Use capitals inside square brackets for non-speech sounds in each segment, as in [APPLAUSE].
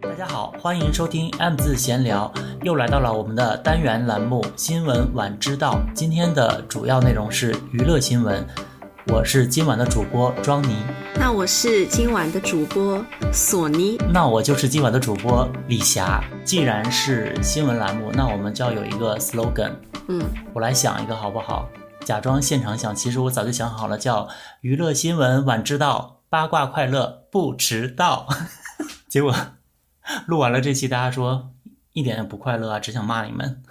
大家好，欢迎收听 M 字闲聊，又来到了我们的单元栏目“新闻晚知道”。今天的主要内容是娱乐新闻，我是今晚的主播庄妮，那我是今晚的主播索尼，那我就是今晚的主播李霞。既然是新闻栏目，那我们就要有一个 slogan。嗯，我来想一个好不好？假装现场想，其实我早就想好了，叫“娱乐新闻晚知道，八卦快乐不迟到”。[LAUGHS] 结果录完了这期，大家说一点也不快乐啊，只想骂你们。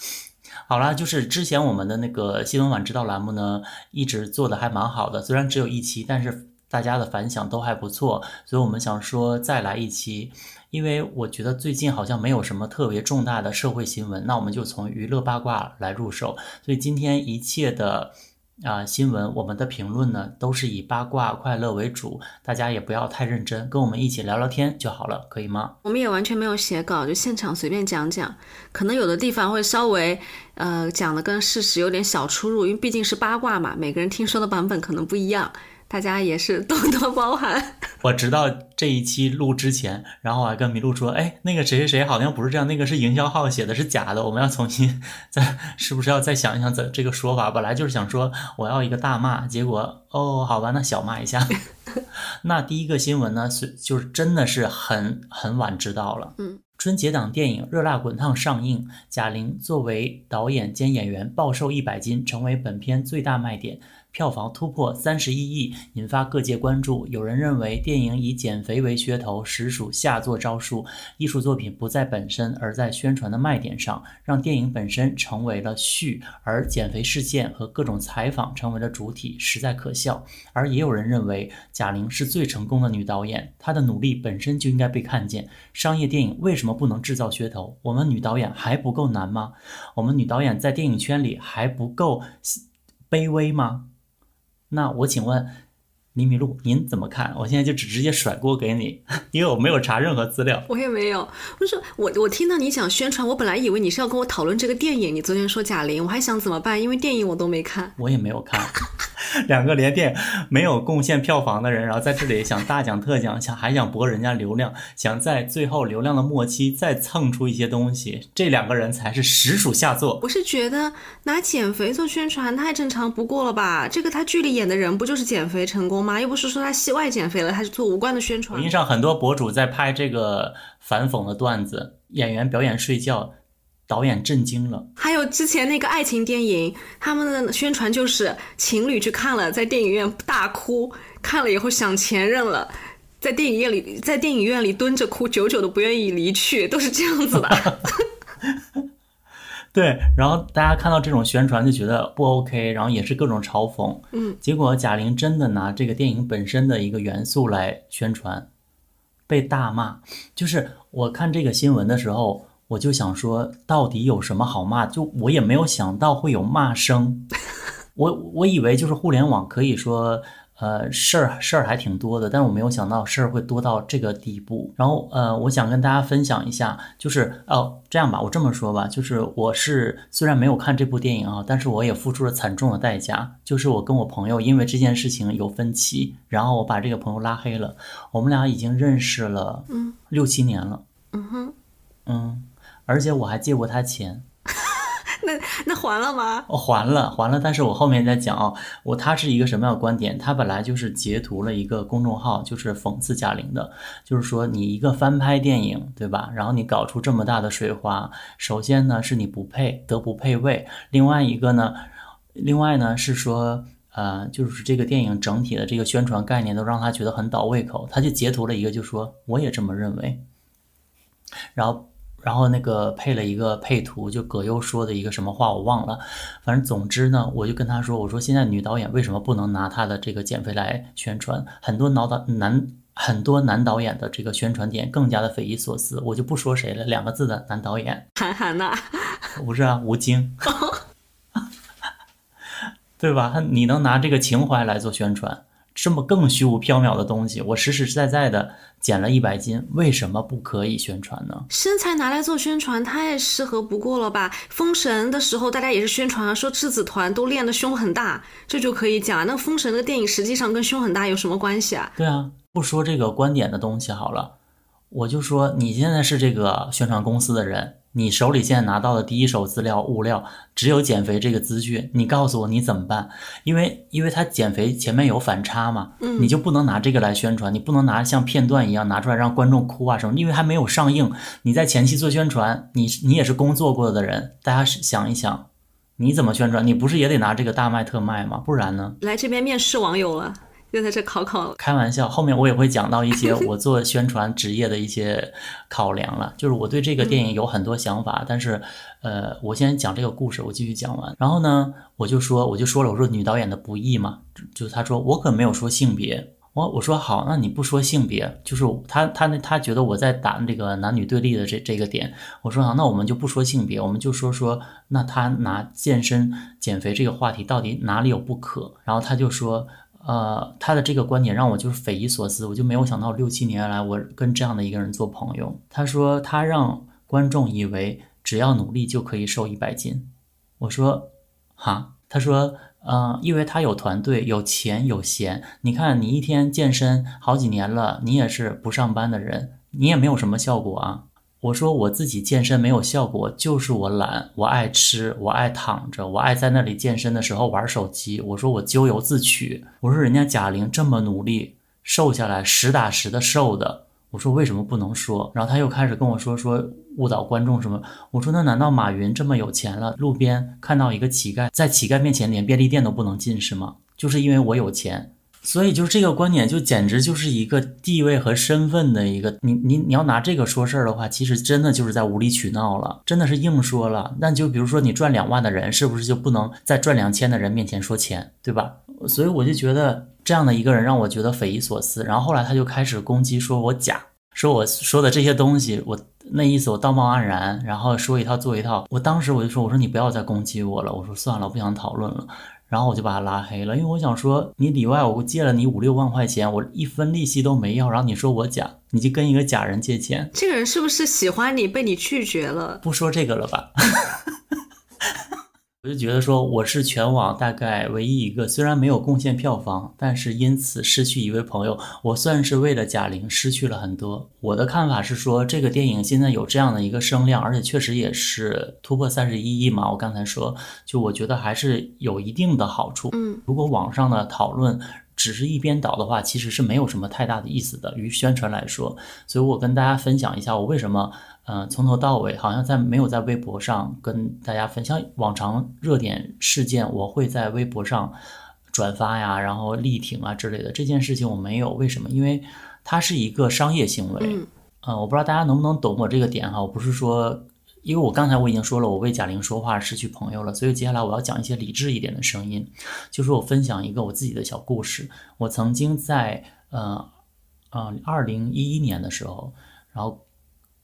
[LAUGHS] 好啦，就是之前我们的那个新闻晚知道栏目呢，一直做的还蛮好的，虽然只有一期，但是大家的反响都还不错，所以我们想说再来一期。因为我觉得最近好像没有什么特别重大的社会新闻，那我们就从娱乐八卦来入手。所以今天一切的啊新闻，我们的评论呢都是以八卦快乐为主，大家也不要太认真，跟我们一起聊聊天就好了，可以吗？我们也完全没有写稿，就现场随便讲讲，可能有的地方会稍微呃讲的跟事实有点小出入，因为毕竟是八卦嘛，每个人听说的版本可能不一样。大家也是多多包涵。[LAUGHS] 我直到这一期录之前，然后我还跟麋鹿说：“哎，那个谁谁谁好像不是这样，那个是营销号写的，是假的。我们要重新再，是不是要再想一想这这个说法？本来就是想说我要一个大骂，结果 [LAUGHS] 哦，好吧，那小骂一下。[LAUGHS] 那第一个新闻呢，是就是真的是很很晚知道了。嗯，春节档电影《热辣滚烫》上映，贾玲作为导演兼演员暴瘦一百斤，成为本片最大卖点。票房突破三十一亿，引发各界关注。有人认为电影以减肥为噱头，实属下作招数。艺术作品不在本身，而在宣传的卖点上，让电影本身成为了序，而减肥事件和各种采访成为了主体，实在可笑。而也有人认为贾玲是最成功的女导演，她的努力本身就应该被看见。商业电影为什么不能制造噱头？我们女导演还不够难吗？我们女导演在电影圈里还不够卑微吗？那我请问，李米露，您怎么看？我现在就只直接甩锅给你，[LAUGHS] 因为我没有查任何资料。我也没有。不是我，我听到你讲宣传，我本来以为你是要跟我讨论这个电影。你昨天说贾玲，我还想怎么办，因为电影我都没看。我也没有看。[LAUGHS] 两个连电没有贡献票房的人，然后在这里想大讲特讲，想还想博人家流量，想在最后流量的末期再蹭出一些东西，这两个人才是实属下作。我是觉得拿减肥做宣传太正常不过了吧？这个他剧里演的人不就是减肥成功吗？又不是说他戏外减肥了，他是做无关的宣传。抖音上很多博主在拍这个反讽的段子，演员表演睡觉。导演震惊了，还有之前那个爱情电影，他们的宣传就是情侣去看了，在电影院大哭，看了以后想前任了，在电影院里在电影院里蹲着哭，久久都不愿意离去，都是这样子的。[LAUGHS] 对，然后大家看到这种宣传就觉得不 OK，然后也是各种嘲讽。嗯，结果贾玲真的拿这个电影本身的一个元素来宣传，被大骂。就是我看这个新闻的时候。我就想说，到底有什么好骂？就我也没有想到会有骂声，[LAUGHS] 我我以为就是互联网可以说，呃，事儿事儿还挺多的，但是我没有想到事儿会多到这个地步。然后呃，我想跟大家分享一下，就是哦，这样吧，我这么说吧，就是我是虽然没有看这部电影啊，但是我也付出了惨重的代价，就是我跟我朋友因为这件事情有分歧，然后我把这个朋友拉黑了。我们俩已经认识了嗯六七年了，嗯哼，嗯。而且我还借过他钱，[LAUGHS] 那那还了吗？我还了，还了。但是我后面在讲哦，我他是一个什么样的观点？他本来就是截图了一个公众号，就是讽刺贾玲的，就是说你一个翻拍电影，对吧？然后你搞出这么大的水花，首先呢是你不配，德不配位。另外一个呢，另外呢是说，呃，就是这个电影整体的这个宣传概念都让他觉得很倒胃口，他就截图了一个，就说我也这么认为，然后。然后那个配了一个配图，就葛优说的一个什么话我忘了，反正总之呢，我就跟他说，我说现在女导演为什么不能拿她的这个减肥来宣传？很多脑导男很多男导演的这个宣传点更加的匪夷所思，我就不说谁了，两个字的男导演，韩寒呐，不是啊，吴京，[LAUGHS] 对吧？你能拿这个情怀来做宣传？这么更虚无缥缈的东西，我实实在在的减了一百斤，为什么不可以宣传呢？身材拿来做宣传太适合不过了吧？封神的时候大家也是宣传啊，说质子团都练的胸很大，这就可以讲啊。那封神的电影实际上跟胸很大有什么关系啊？对啊，不说这个观点的东西好了，我就说你现在是这个宣传公司的人，你手里现在拿到的第一手资料物料只有减肥这个资讯，你告诉我你怎么办？因为因为他减肥前面有反差嘛，嗯你就不能拿这个来宣传，你不能拿像片段一样拿出来让观众哭啊什么，因为还没有上映。你在前期做宣传，你你也是工作过的人，大家想一想，你怎么宣传？你不是也得拿这个大卖特卖吗？不然呢？来这边面试网友了，就在这考考。开玩笑，后面我也会讲到一些 [LAUGHS] 我做宣传职业的一些考量了。就是我对这个电影有很多想法，但是，呃，我先讲这个故事，我继续讲完。然后呢，我就说，我就说了，我说女导演的不易嘛，就就他说我可没有说性别。我我说好，那你不说性别，就是他他那他觉得我在打这个男女对立的这这个点。我说好，那我们就不说性别，我们就说说，那他拿健身减肥这个话题到底哪里有不可？然后他就说，呃，他的这个观点让我就是匪夷所思，我就没有想到六七年来我跟这样的一个人做朋友。他说他让观众以为只要努力就可以瘦一百斤。我说，哈，他说，呃，因为他有团队、有钱、有闲。你看，你一天健身好几年了，你也是不上班的人，你也没有什么效果啊。我说我自己健身没有效果，就是我懒，我爱吃，我爱躺着，我爱在那里健身的时候玩手机。我说我咎由自取。我说人家贾玲这么努力瘦下来，实打实的瘦的。我说为什么不能说？然后他又开始跟我说说误导观众什么。我说那难道马云这么有钱了，路边看到一个乞丐，在乞丐面前连便利店都不能进是吗？就是因为我有钱。所以就是这个观点，就简直就是一个地位和身份的一个，你你你要拿这个说事儿的话，其实真的就是在无理取闹了，真的是硬说了。那就比如说你赚两万的人，是不是就不能在赚两千的人面前说钱，对吧？所以我就觉得这样的一个人让我觉得匪夷所思。然后后来他就开始攻击，说我假，说我说的这些东西，我那意思我道貌岸然，然后说一套做一套。我当时我就说，我说你不要再攻击我了，我说算了，我不想讨论了。然后我就把他拉黑了，因为我想说，你里外我借了你五六万块钱，我一分利息都没要，然后你说我假，你就跟一个假人借钱，这个人是不是喜欢你，被你拒绝了？不说这个了吧？[LAUGHS] 我就觉得说，我是全网大概唯一一个虽然没有贡献票房，但是因此失去一位朋友，我算是为了贾玲失去了很多。我的看法是说，这个电影现在有这样的一个声量，而且确实也是突破三十一亿嘛。我刚才说，就我觉得还是有一定的好处。嗯，如果网上的讨论只是一边倒的话，其实是没有什么太大的意思的，于宣传来说。所以我跟大家分享一下，我为什么。呃，从头到尾好像在没有在微博上跟大家分享往常热点事件，我会在微博上转发呀，然后力挺啊之类的。这件事情我没有，为什么？因为它是一个商业行为。嗯，呃，我不知道大家能不能懂我这个点哈。我不是说，因为我刚才我已经说了，我为贾玲说话失去朋友了，所以接下来我要讲一些理智一点的声音，就是我分享一个我自己的小故事。我曾经在呃呃二零一一年的时候，然后。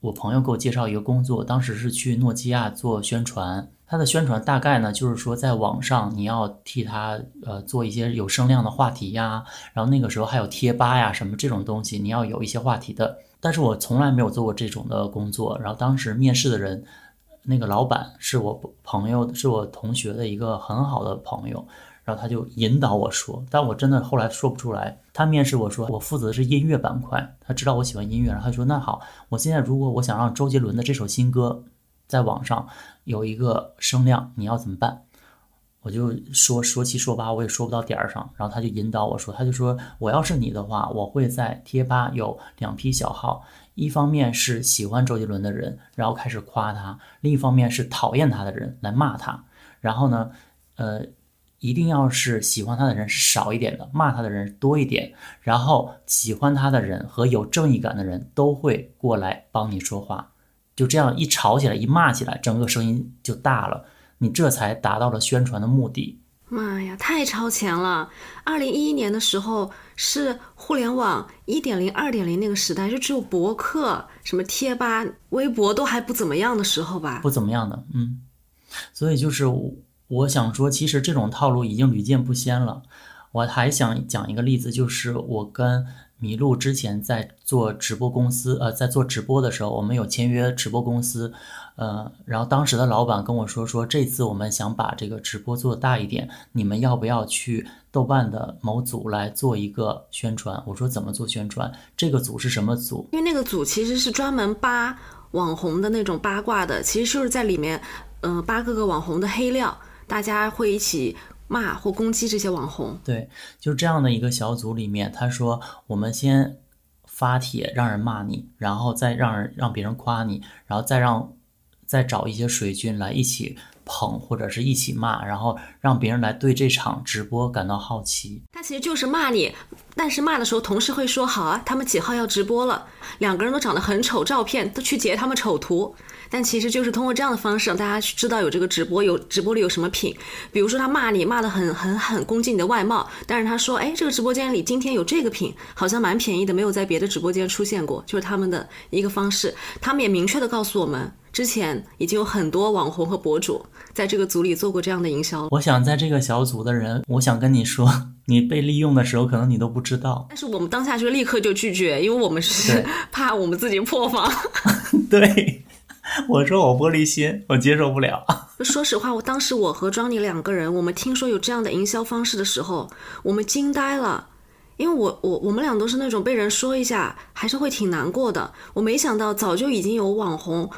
我朋友给我介绍一个工作，当时是去诺基亚做宣传。他的宣传大概呢，就是说在网上你要替他呃做一些有声量的话题呀，然后那个时候还有贴吧呀什么这种东西，你要有一些话题的。但是我从来没有做过这种的工作。然后当时面试的人，那个老板是我朋友，是我同学的一个很好的朋友。然后他就引导我说，但我真的后来说不出来。他面试我说，我负责的是音乐板块，他知道我喜欢音乐，然后他说那好，我现在如果我想让周杰伦的这首新歌在网上有一个声量，你要怎么办？我就说说七说八，我也说不到点儿上。然后他就引导我说，他就说我要是你的话，我会在贴吧有两批小号，一方面是喜欢周杰伦的人，然后开始夸他；另一方面是讨厌他的人来骂他。然后呢，呃。一定要是喜欢他的人是少一点的，骂他的人多一点，然后喜欢他的人和有正义感的人都会过来帮你说话，就这样一吵起来，一骂起来，整个声音就大了，你这才达到了宣传的目的。妈呀，太超前了！二零一一年的时候是互联网一点零、二点零那个时代，就只有博客、什么贴吧、微博都还不怎么样的时候吧？不怎么样的，嗯，所以就是我。想说，其实这种套路已经屡见不鲜了。我还想讲一个例子，就是我跟麋鹿之前在做直播公司，呃，在做直播的时候，我们有签约直播公司，呃，然后当时的老板跟我说，说这次我们想把这个直播做大一点，你们要不要去豆瓣的某组来做一个宣传？我说怎么做宣传？这个组是什么组？因为那个组其实是专门扒网红的那种八卦的，其实就是在里面，嗯、扒各个网红的黑料，大家会一起骂或攻击这些网红。对，就这样的一个小组里面，他说我们先发帖让人骂你，然后再让人让别人夸你，然后再让再找一些水军来一起捧或者是一起骂，然后让别人来对这场直播感到好奇。他其实就是骂你，但是骂的时候同时会说好啊，他们几号要直播了，两个人都长得很丑，照片都去截他们丑图。但其实就是通过这样的方式让大家知道有这个直播，有直播里有什么品。比如说他骂你骂的很很很攻击你的外貌，但是他说，哎，这个直播间里今天有这个品，好像蛮便宜的，没有在别的直播间出现过，就是他们的一个方式。他们也明确的告诉我们，之前已经有很多网红和博主在这个组里做过这样的营销。我想在这个小组的人，我想跟你说，你被利用的时候，可能你都不知道。但是我们当下就立刻就拒绝，因为我们是 [LAUGHS] 怕我们自己破防。[LAUGHS] 对，我说我玻璃心，我接受不了。[LAUGHS] 说实话，我当时我和庄妮两个人，我们听说有这样的营销方式的时候，我们惊呆了。因为我我我们俩都是那种被人说一下还是会挺难过的。我没想到早就已经有网红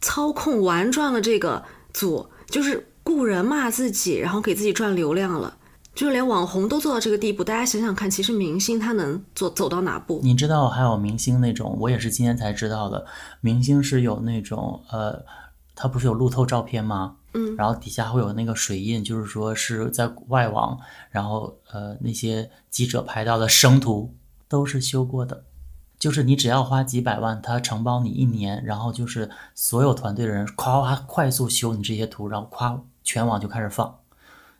操控玩转了这个组，就是雇人骂自己，然后给自己赚流量了。就是连网红都做到这个地步，大家想想看，其实明星他能走走到哪步？你知道还有明星那种，我也是今天才知道的，明星是有那种呃，他不是有路透照片吗？嗯，然后底下会有那个水印，就是说是在外网，然后呃那些记者拍到的生图都是修过的，就是你只要花几百万，他承包你一年，然后就是所有团队的人夸夸快速修你这些图，然后夸全网就开始放。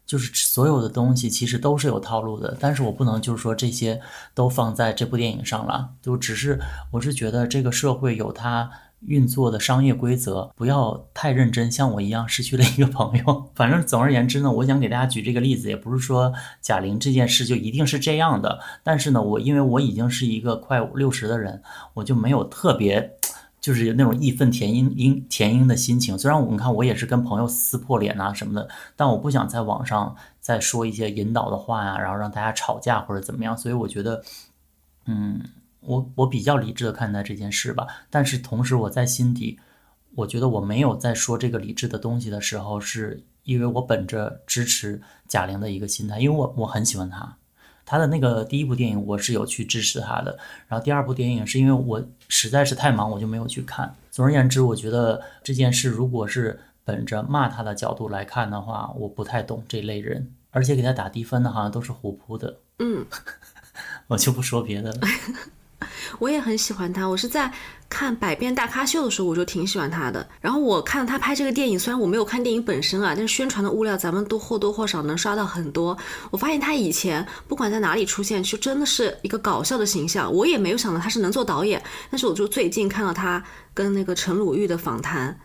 就是所有的东西其实都是有套路的，但是我不能就是说这些都放在这部电影上了，就只是我是觉得这个社会有它运作的商业规则，不要太认真，像我一样失去了一个朋友。反正总而言之呢，我想给大家举这个例子，也不是说贾玲这件事就一定是这样的，但是呢，我因为我已经是一个快六十的人，我就没有特别。就是有那种义愤填膺、膺填膺的心情。虽然我们看我也是跟朋友撕破脸啊什么的，但我不想在网上再说一些引导的话呀、然后让大家吵架或者怎么样。所以我觉得，嗯，我我比较理智的看待这件事吧。但是同时我在心底，我觉得我没有在说这个理智的东西的时候，是因为我本着支持贾玲的一个心态，因为我我很喜欢她。他的那个第一部电影我是有去支持他的，然后第二部电影是因为我实在是太忙，我就没有去看。总而言之，我觉得这件事如果是本着骂他的角度来看的话，我不太懂这类人，而且给他打低分的好像都是虎扑的，嗯，[LAUGHS] 我就不说别的了。[LAUGHS] [LAUGHS] 我也很喜欢他，我是在看《百变大咖秀》的时候，我就挺喜欢他的。然后我看他拍这个电影，虽然我没有看电影本身啊，但是宣传的物料咱们都或多或少能刷到很多。我发现他以前不管在哪里出现，就真的是一个搞笑的形象。我也没有想到他是能做导演，但是我就最近看到他跟那个陈鲁豫的访谈。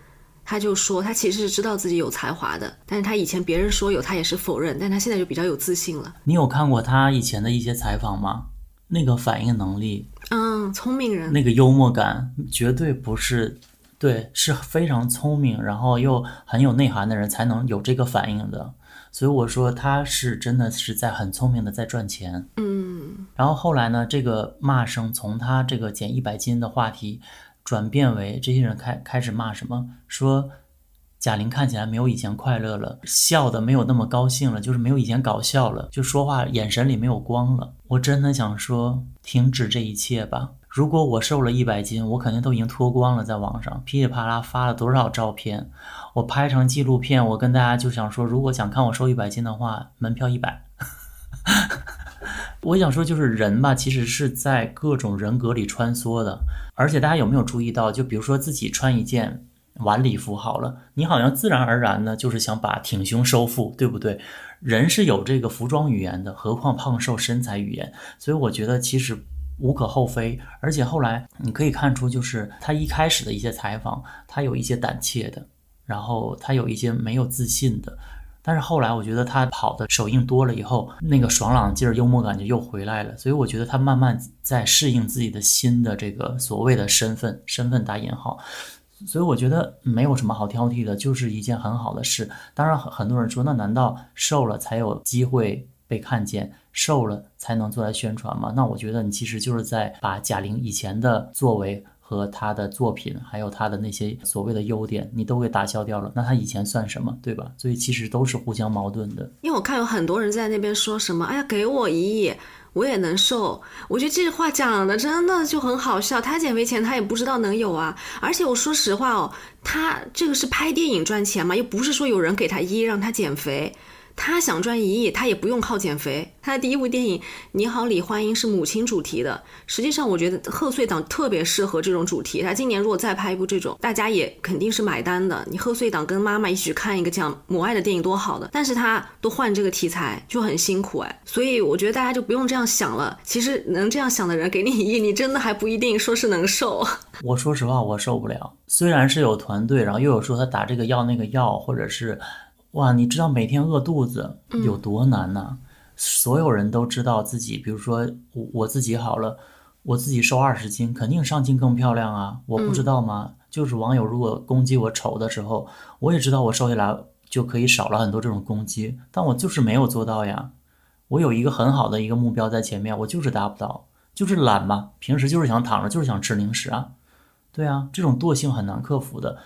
他就说，他其实是知道自己有才华的，但是他以前别人说有，他也是否认，但他现在就比较有自信了。你有看过他以前的一些采访吗？那个反应能力，嗯，聪明人，那个幽默感，绝对不是，对，是非常聪明，然后又很有内涵的人才能有这个反应的。所以我说他是真的是在很聪明的在赚钱。嗯，然后后来呢，这个骂声从他这个减一百斤的话题转变为这些人开开始骂什么，说贾玲看起来没有以前快乐了，笑的没有那么高兴了，就是没有以前搞笑了，就说话眼神里没有光了。我真的想说，停止这一切吧。如果我瘦了一百斤，我肯定都已经脱光了，在网上噼里啪啦发了多少照片，我拍成纪录片，我跟大家就想说，如果想看我瘦一百斤的话，门票一百。[LAUGHS] 我想说，就是人吧，其实是在各种人格里穿梭的。而且大家有没有注意到，就比如说自己穿一件晚礼服好了，你好像自然而然的就是想把挺胸收腹，对不对？人是有这个服装语言的，何况胖瘦身材语言。所以我觉得其实无可厚非。而且后来你可以看出，就是他一开始的一些采访，他有一些胆怯的，然后他有一些没有自信的。但是后来我觉得他跑的首映多了以后，那个爽朗劲儿、幽默感就又回来了。所以我觉得他慢慢在适应自己的新的这个所谓的身份，身份打引号。所以我觉得没有什么好挑剔的，就是一件很好的事。当然，很很多人说，那难道瘦了才有机会被看见，瘦了才能做来宣传吗？那我觉得你其实就是在把贾玲以前的作为。和他的作品，还有他的那些所谓的优点，你都给打消掉了。那他以前算什么，对吧？所以其实都是互相矛盾的。因为我看有很多人在那边说什么，哎呀，给我一亿，我也能瘦。我觉得这话讲的真的就很好笑。他减肥前他也不知道能有啊。而且我说实话哦，他这个是拍电影赚钱嘛，又不是说有人给他一让他减肥。他想赚一亿，他也不用靠减肥。他的第一部电影《你好，李焕英》是母亲主题的。实际上，我觉得贺岁档特别适合这种主题。他今年如果再拍一部这种，大家也肯定是买单的。你贺岁档跟妈妈一起去看一个讲母爱的电影，多好的！但是他都换这个题材，就很辛苦哎。所以我觉得大家就不用这样想了。其实能这样想的人，给你一亿，你真的还不一定说是能瘦。[LAUGHS] 我说实话，我受不了。虽然是有团队，然后又有说他打这个药那个药，或者是。哇，你知道每天饿肚子有多难呢？所有人都知道自己，比如说我我自己好了，我自己瘦二十斤，肯定上镜更漂亮啊！我不知道吗？就是网友如果攻击我丑的时候，我也知道我瘦下来就可以少了很多这种攻击，但我就是没有做到呀。我有一个很好的一个目标在前面，我就是达不到，就是懒嘛。平时就是想躺着，就是想吃零食啊。对啊，这种惰性很难克服的。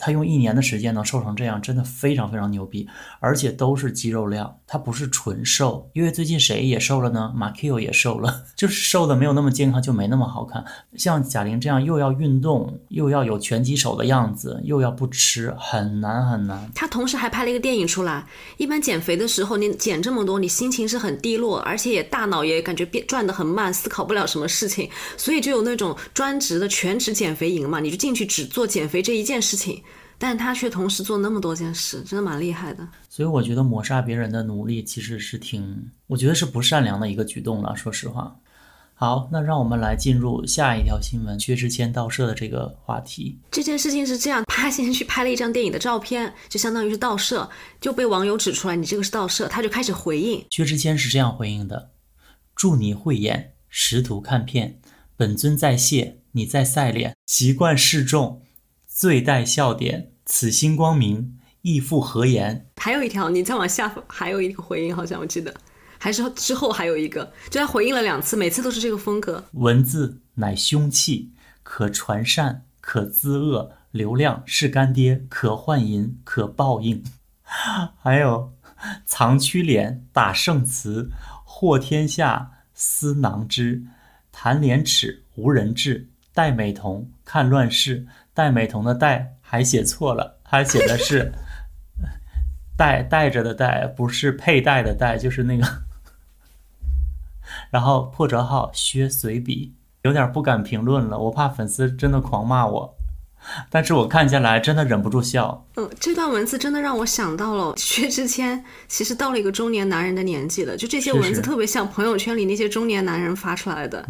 他用一年的时间能瘦成这样，真的非常非常牛逼，而且都是肌肉量，他不是纯瘦。因为最近谁也瘦了呢？马 Q 也瘦了，[LAUGHS] 就是瘦的没有那么健康，就没那么好看。像贾玲这样又要运动，又要有拳击手的样子，又要不吃，很难很难。他同时还拍了一个电影出来。一般减肥的时候，你减这么多，你心情是很低落，而且也大脑也感觉变转的很慢，思考不了什么事情，所以就有那种专职的全职减肥营嘛，你就进去只做减肥这一件事情。但他却同时做那么多件事，真的蛮厉害的。所以我觉得抹杀别人的努力其实是挺，我觉得是不善良的一个举动了。说实话。好，那让我们来进入下一条新闻：薛之谦盗摄的这个话题。这件事情是这样，他先去拍了一张电影的照片，就相当于是盗摄，就被网友指出来你这个是盗摄，他就开始回应。薛之谦是这样回应的：祝你慧眼识图看片，本尊在谢，你在赛脸，习惯示众。最带笑点，此心光明，亦复何言？还有一条，你再往下，还有一个回应，好像我记得，还是之后还有一个，就他回应了两次，每次都是这个风格。文字乃凶器，可传善，可滋恶；流量是干爹，可换银，可报应。[LAUGHS] 还有藏曲脸，打圣词，祸天下思囊之；弹廉耻，无人治；戴美瞳，看乱世。戴美瞳的戴还写错了，他写的是带带着的带，不是佩戴的戴，就是那个。然后破折号薛随笔，有点不敢评论了，我怕粉丝真的狂骂我。但是我看下来真的忍不住笑。嗯，这段文字真的让我想到了薛之谦，其实到了一个中年男人的年纪了，就这些文字特别像朋友圈里那些中年男人发出来的。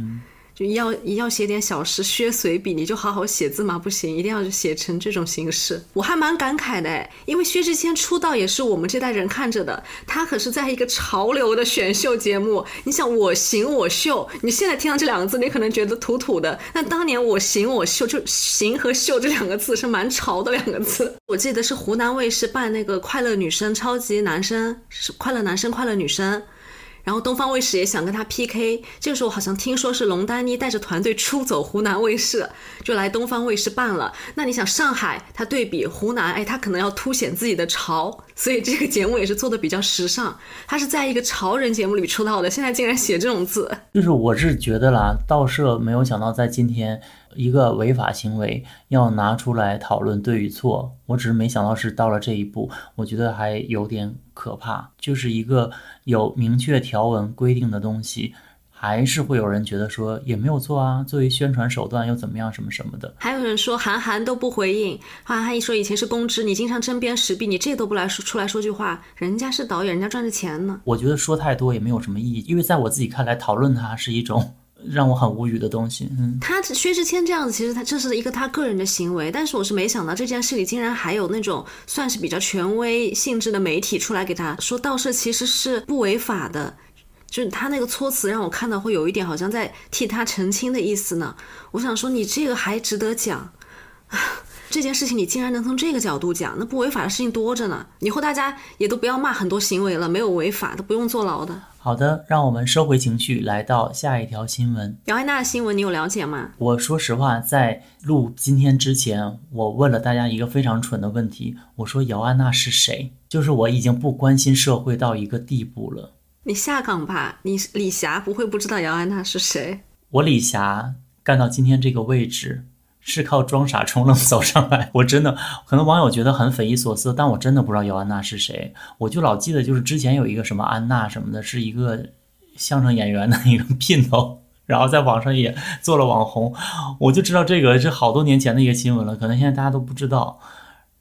就要要写点小诗，削随笔，你就好好写字嘛，不行，一定要写成这种形式。我还蛮感慨的，因为薛之谦出道也是我们这代人看着的，他可是在一个潮流的选秀节目。你想我行我秀，你现在听到这两个字，你可能觉得土土的，但当年我行我秀，就行和秀这两个字是蛮潮的两个字。我记得是湖南卫视办那个快乐女生超级男生，是快乐男生快乐女生。然后东方卫视也想跟他 PK，这个时候好像听说是龙丹妮带着团队出走湖南卫视，就来东方卫视办了。那你想上海，他对比湖南，哎，他可能要凸显自己的潮，所以这个节目也是做的比较时尚。他是在一个潮人节目里出道的，现在竟然写这种字，就是我是觉得啦，盗摄没有想到在今天。一个违法行为要拿出来讨论对与错，我只是没想到是到了这一步，我觉得还有点可怕。就是一个有明确条文规定的东西，还是会有人觉得说也没有错啊，作为宣传手段又怎么样什么什么的。还有人说韩寒都不回应，韩寒一说以前是公知，你经常针砭时弊，你这都不来说出来说句话，人家是导演，人家赚着钱呢。我觉得说太多也没有什么意义，因为在我自己看来，讨论它是一种。让我很无语的东西。嗯，他薛之谦这样子，其实他这是一个他个人的行为，但是我是没想到这件事里竟然还有那种算是比较权威性质的媒体出来给他说盗摄其实是不违法的，就是他那个措辞让我看到会有一点好像在替他澄清的意思呢。我想说你这个还值得讲。这件事情你竟然能从这个角度讲，那不违法的事情多着呢。以后大家也都不要骂很多行为了，没有违法都不用坐牢的。好的，让我们收回情绪，来到下一条新闻。姚安娜的新闻你有了解吗？我说实话，在录今天之前，我问了大家一个非常蠢的问题，我说姚安娜是谁？就是我已经不关心社会到一个地步了。你下岗吧，你李霞不会不知道姚安娜是谁？我李霞干到今天这个位置。是靠装傻充愣走上来，我真的可能网友觉得很匪夷所思，但我真的不知道姚安娜是谁，我就老记得就是之前有一个什么安娜什么的，是一个相声演员的一个姘头，然后在网上也做了网红，我就知道这个是好多年前的一个新闻了，可能现在大家都不知道，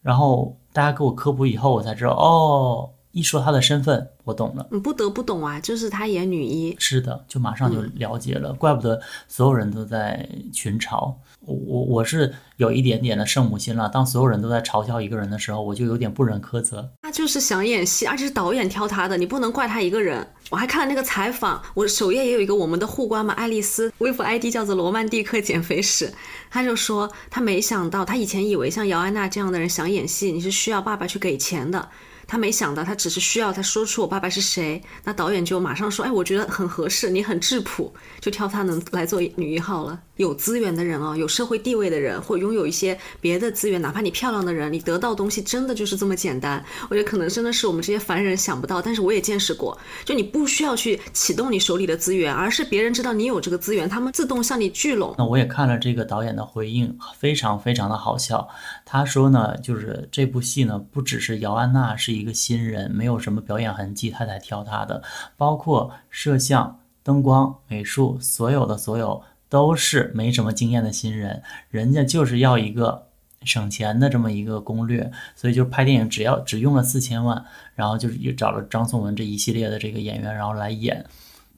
然后大家给我科普以后，我才知道哦。一说她的身份，我懂了。你不得不懂啊，就是她演女一。是的，就马上就了解了。怪不得所有人都在群嘲我。我我是有一点点的圣母心了。当所有人都在嘲笑一个人的时候，我就有点不忍苛责。他就是想演戏，而且是导演挑他的，你不能怪他一个人。我还看了那个采访，我首页也有一个我们的互关嘛，爱丽丝，微博 ID 叫做罗曼蒂克减肥史。他就说他没想到，他以前以为像姚安娜这样的人想演戏，你是需要爸爸去给钱的。他没想到，他只是需要他说出我爸爸是谁，那导演就马上说，哎，我觉得很合适，你很质朴，就挑他能来做女一号了。有资源的人啊，有社会地位的人，或拥有一些别的资源，哪怕你漂亮的人，你得到东西真的就是这么简单。我觉得可能真的是我们这些凡人想不到，但是我也见识过，就你不需要去启动你手里的资源，而是别人知道你有这个资源，他们自动向你聚拢。那我也看了这个导演的回应，非常非常的好笑。他说呢，就是这部戏呢，不只是姚安娜是一个新人，没有什么表演痕迹，他才挑她的，包括摄像、灯光、美术，所有的所有。都是没什么经验的新人，人家就是要一个省钱的这么一个攻略，所以就拍电影只要只用了四千万，然后就是又找了张颂文这一系列的这个演员，然后来演，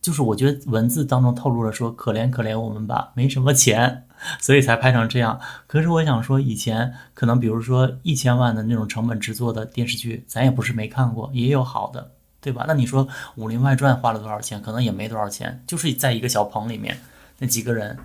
就是我觉得文字当中透露了说可怜可怜我们吧，没什么钱，[LAUGHS] 所以才拍成这样。可是我想说，以前可能比如说一千万的那种成本制作的电视剧，咱也不是没看过，也有好的，对吧？那你说《武林外传》花了多少钱？可能也没多少钱，就是在一个小棚里面。那几个人，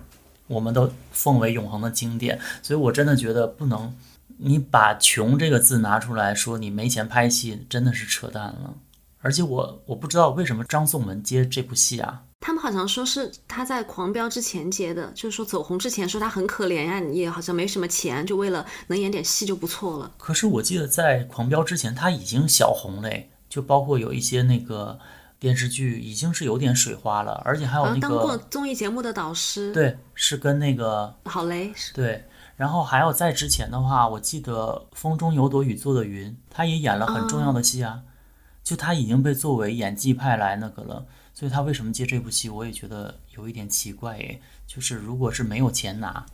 我们都奉为永恒的经典，所以我真的觉得不能，你把“穷”这个字拿出来说你没钱拍戏，真的是扯淡了。而且我我不知道为什么张颂文接这部戏啊？他们好像说是他在狂飙之前接的，就是说走红之前说他很可怜呀，也好像没什么钱，就为了能演点戏就不错了。可是我记得在狂飙之前他已经小红嘞，就包括有一些那个。电视剧已经是有点水花了，而且还有那个当过综艺节目的导师，对，是跟那个郝蕾，对，然后还有在之前的话，我记得《风中有朵雨做的云》，他也演了很重要的戏啊，就他已经被作为演技派来那个了，所以他为什么接这部戏，我也觉得有一点奇怪诶，就是如果是没有钱拿，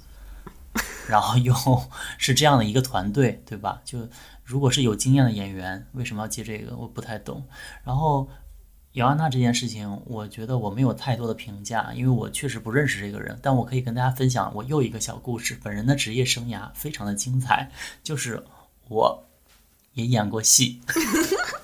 [LAUGHS] 然后又是这样的一个团队，对吧？就如果是有经验的演员，为什么要接这个？我不太懂，然后。姚安娜这件事情，我觉得我没有太多的评价，因为我确实不认识这个人。但我可以跟大家分享我又一个小故事。本人的职业生涯非常的精彩，就是我也演过戏，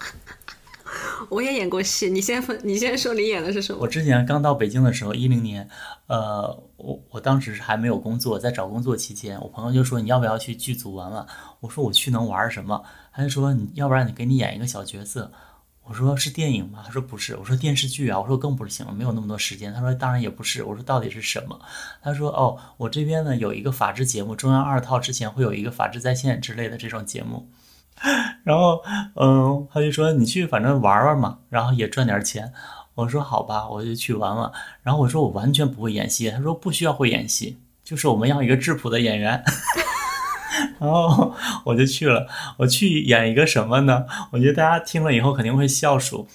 [LAUGHS] 我也演过戏。你先分，你先说你演的是什么？我之前刚到北京的时候，一零年，呃，我我当时还没有工作，在找工作期间，我朋友就说你要不要去剧组玩玩？我说我去能玩什么？他就说你要不然你给你演一个小角色。我说是电影吗？他说不是。我说电视剧啊。我说更不行了，没有那么多时间。他说当然也不是。我说到底是什么？他说哦，我这边呢有一个法制节目，中央二套之前会有一个法制在线之类的这种节目。[LAUGHS] 然后嗯，他就说你去反正玩玩嘛，然后也赚点钱。我说好吧，我就去玩玩。然后我说我完全不会演戏。他说不需要会演戏，就是我们要一个质朴的演员。[LAUGHS] [LAUGHS] 然后我就去了，我去演一个什么呢？我觉得大家听了以后肯定会笑数。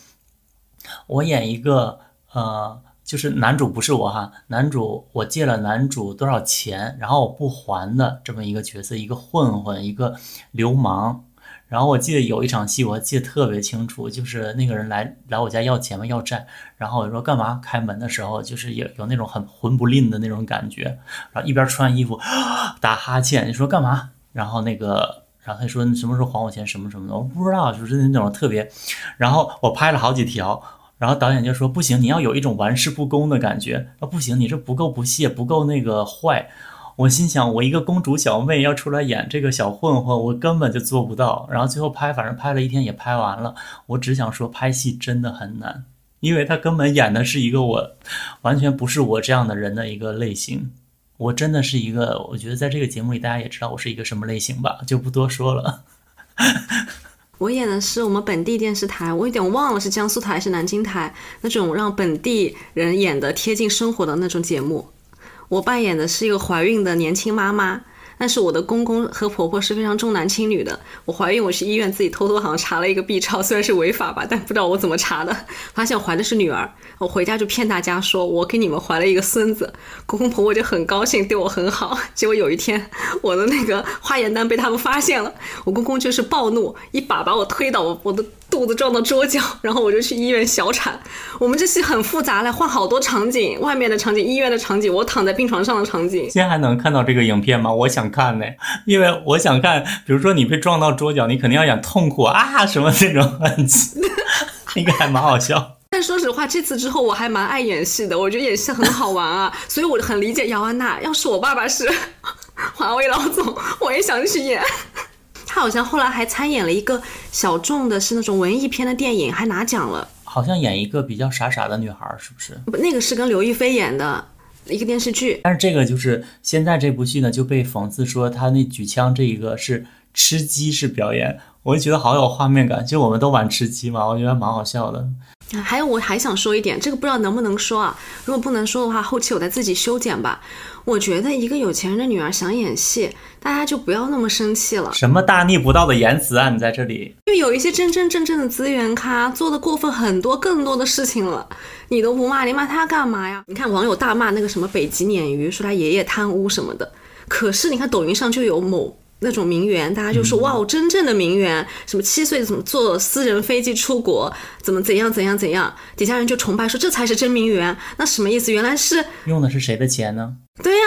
我演一个呃，就是男主不是我哈，男主我借了男主多少钱，然后我不还的这么一个角色，一个混混，一个流氓。然后我记得有一场戏，我记得特别清楚，就是那个人来来我家要钱嘛，要债，然后我说干嘛？开门的时候就是有有那种很魂不吝的那种感觉，然后一边穿衣服打哈欠，你说干嘛？然后那个，然后他说你什么时候还我钱？什么什么的，我不知道，就是那种特别，然后我拍了好几条，然后导演就说不行，你要有一种玩世不恭的感觉，啊不行，你这不够不屑，不够那个坏。我心想，我一个公主小妹要出来演这个小混混，我根本就做不到。然后最后拍，反正拍了一天也拍完了。我只想说，拍戏真的很难，因为他根本演的是一个我完全不是我这样的人的一个类型。我真的是一个，我觉得在这个节目里，大家也知道我是一个什么类型吧，就不多说了。[LAUGHS] 我演的是我们本地电视台，我有点忘了是江苏台还是南京台那种让本地人演的贴近生活的那种节目。我扮演的是一个怀孕的年轻妈妈，但是我的公公和婆婆是非常重男轻女的。我怀孕，我去医院自己偷偷好像查了一个 B 超，虽然是违法吧，但不知道我怎么查的，发现怀的是女儿。我回家就骗大家说我给你们怀了一个孙子，公公婆婆就很高兴，对我很好。结果有一天，我的那个化验单被他们发现了，我公公就是暴怒，一把把我推倒，我我的。肚子撞到桌角，然后我就去医院小产。我们这戏很复杂，来换好多场景，外面的场景，医院的场景，我躺在病床上的场景。现在还能看到这个影片吗？我想看呢，因为我想看，比如说你被撞到桌角，你肯定要演痛苦啊什么这种，应该还蛮好笑。但说实话，这次之后我还蛮爱演戏的，我觉得演戏很好玩啊，所以我很理解姚安娜。要是我爸爸是 [LAUGHS] 华为老总，我也想去演。他好像后来还参演了一个小众的，是那种文艺片的电影，还拿奖了。好像演一个比较傻傻的女孩，是不是？不，那个是跟刘亦菲演的一个电视剧。但是这个就是现在这部剧呢，就被讽刺说他那举枪这一个是吃鸡式表演，我就觉得好有画面感。就我们都玩吃鸡嘛，我觉得蛮好笑的。还有，我还想说一点，这个不知道能不能说啊？如果不能说的话，后期我再自己修剪吧。我觉得一个有钱人的女儿想演戏，大家就不要那么生气了。什么大逆不道的言辞啊！你在这里，因为有一些真真正正的资源咖做的过分很多，更多的事情了，你都不骂，你骂他干嘛呀？你看网友大骂那个什么北极鲶鱼，说他爷爷贪污什么的，可是你看抖音上就有某。那种名媛，大家就说哇，真正的名媛，什么七岁怎么坐私人飞机出国，怎么怎样怎样怎样，底下人就崇拜说这才是真名媛。那什么意思？原来是用的是谁的钱呢？对呀。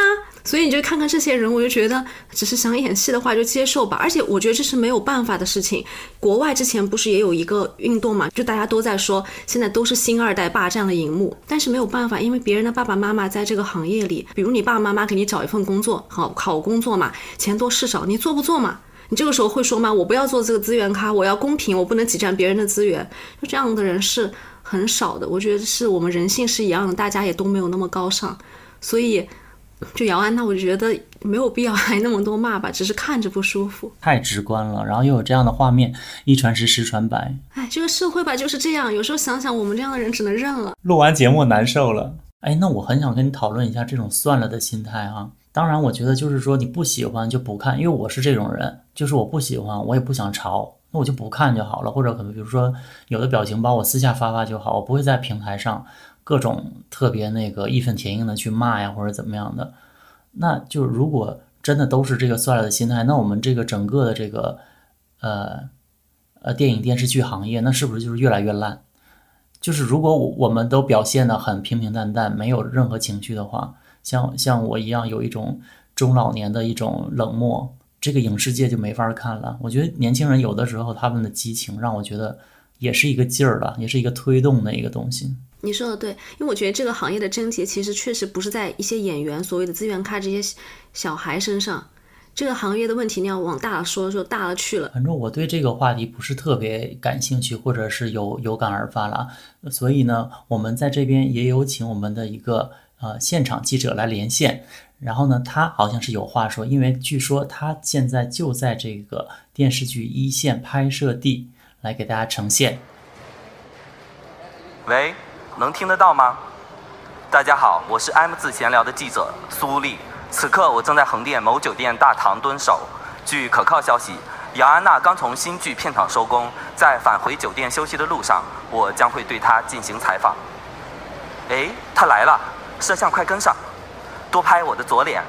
所以你就看看这些人，我就觉得只是想演戏的话就接受吧。而且我觉得这是没有办法的事情。国外之前不是也有一个运动嘛，就大家都在说现在都是新二代霸占了荧幕，但是没有办法，因为别人的爸爸妈妈在这个行业里，比如你爸爸妈妈给你找一份工作，好好工作嘛，钱多事少，你做不做嘛？你这个时候会说吗？我不要做这个资源咖，我要公平，我不能挤占别人的资源。就这样的人是很少的。我觉得是我们人性是一样的，大家也都没有那么高尚，所以。就姚安，那我就觉得没有必要挨那么多骂吧，只是看着不舒服，太直观了。然后又有这样的画面，一传十，十传百。哎，这个社会吧就是这样，有时候想想，我们这样的人只能认了。录完节目难受了。哎，那我很想跟你讨论一下这种算了的心态哈。当然，我觉得就是说你不喜欢就不看，因为我是这种人，就是我不喜欢，我也不想吵，那我就不看就好了。或者可能比如说有的表情包我私下发发就好，我不会在平台上。各种特别那个义愤填膺的去骂呀，或者怎么样的，那就如果真的都是这个算了的心态，那我们这个整个的这个呃呃电影电视剧行业，那是不是就是越来越烂？就是如果我我们都表现的很平平淡淡，没有任何情绪的话，像像我一样有一种中老年的一种冷漠，这个影视界就没法看了。我觉得年轻人有的时候他们的激情让我觉得也是一个劲儿了，也是一个推动的一个东西。你说的对，因为我觉得这个行业的症结其实确实不是在一些演员所谓的资源咖这些小孩身上，这个行业的问题你要往大了说，就大了去了。反正我对这个话题不是特别感兴趣，或者是有 [LAUGHS] 有感而发了，所以呢，我们在这边也有请我们的一个呃现场记者来连线，然后呢，他好像是有话说，因为据说他现在就在这个电视剧一线拍摄地来给大家呈现。喂。能听得到吗？大家好，我是 M 字闲聊的记者苏丽。此刻我正在横店某酒店大堂蹲守。据可靠消息，姚安娜刚从新剧片场收工，在返回酒店休息的路上，我将会对她进行采访。哎，她来了，摄像快跟上，多拍我的左脸，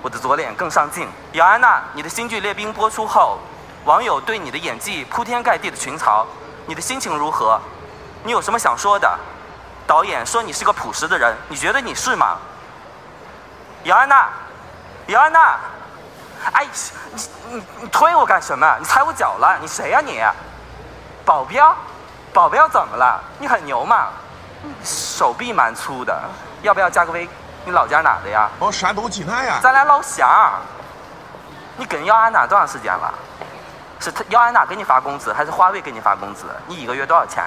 我的左脸更上镜。姚安娜，你的新剧《列兵》播出后，网友对你的演技铺天盖地的群嘲，你的心情如何？你有什么想说的？导演说你是个朴实的人，你觉得你是吗？姚安娜，姚安娜，哎，你你你推我干什么？你踩我脚了？你谁呀你？保镖？保镖怎么了？你很牛嘛？手臂蛮粗的，要不要加个微？你老家哪的呀？我山东济南呀。咱俩老乡。你跟姚安娜多长时间了？是他姚安娜给你发工资，还是华为给你发工资？你一个月多少钱？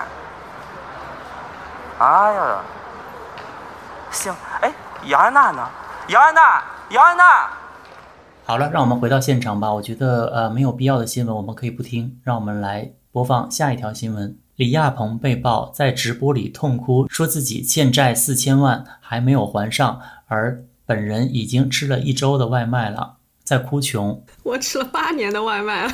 哎呀，行，哎，姚安娜呢？姚安娜，姚安娜。好了，让我们回到现场吧。我觉得呃没有必要的新闻我们可以不听，让我们来播放下一条新闻。李亚鹏被曝在直播里痛哭，说自己欠债四千万还没有还上，而本人已经吃了一周的外卖了，在哭穷。我吃了八年的外卖了。